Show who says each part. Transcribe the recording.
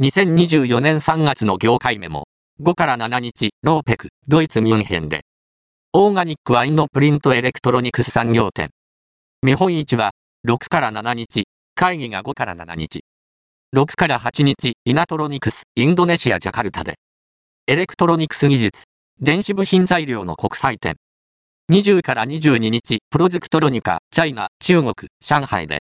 Speaker 1: 2024年3月の業界メモ。5から7日、 LOPEC、ドイツミュンヘンで。オーガニックワインのプリントエレクトロニクス産業展。見本市は、6から7日、会議が5から7日。6から8日、 Inatronics、インドネシア・ジャカルタで。エレクトロニクス技術、電子部品材料の国際展。20から22日、 productronica China、中国、上海で。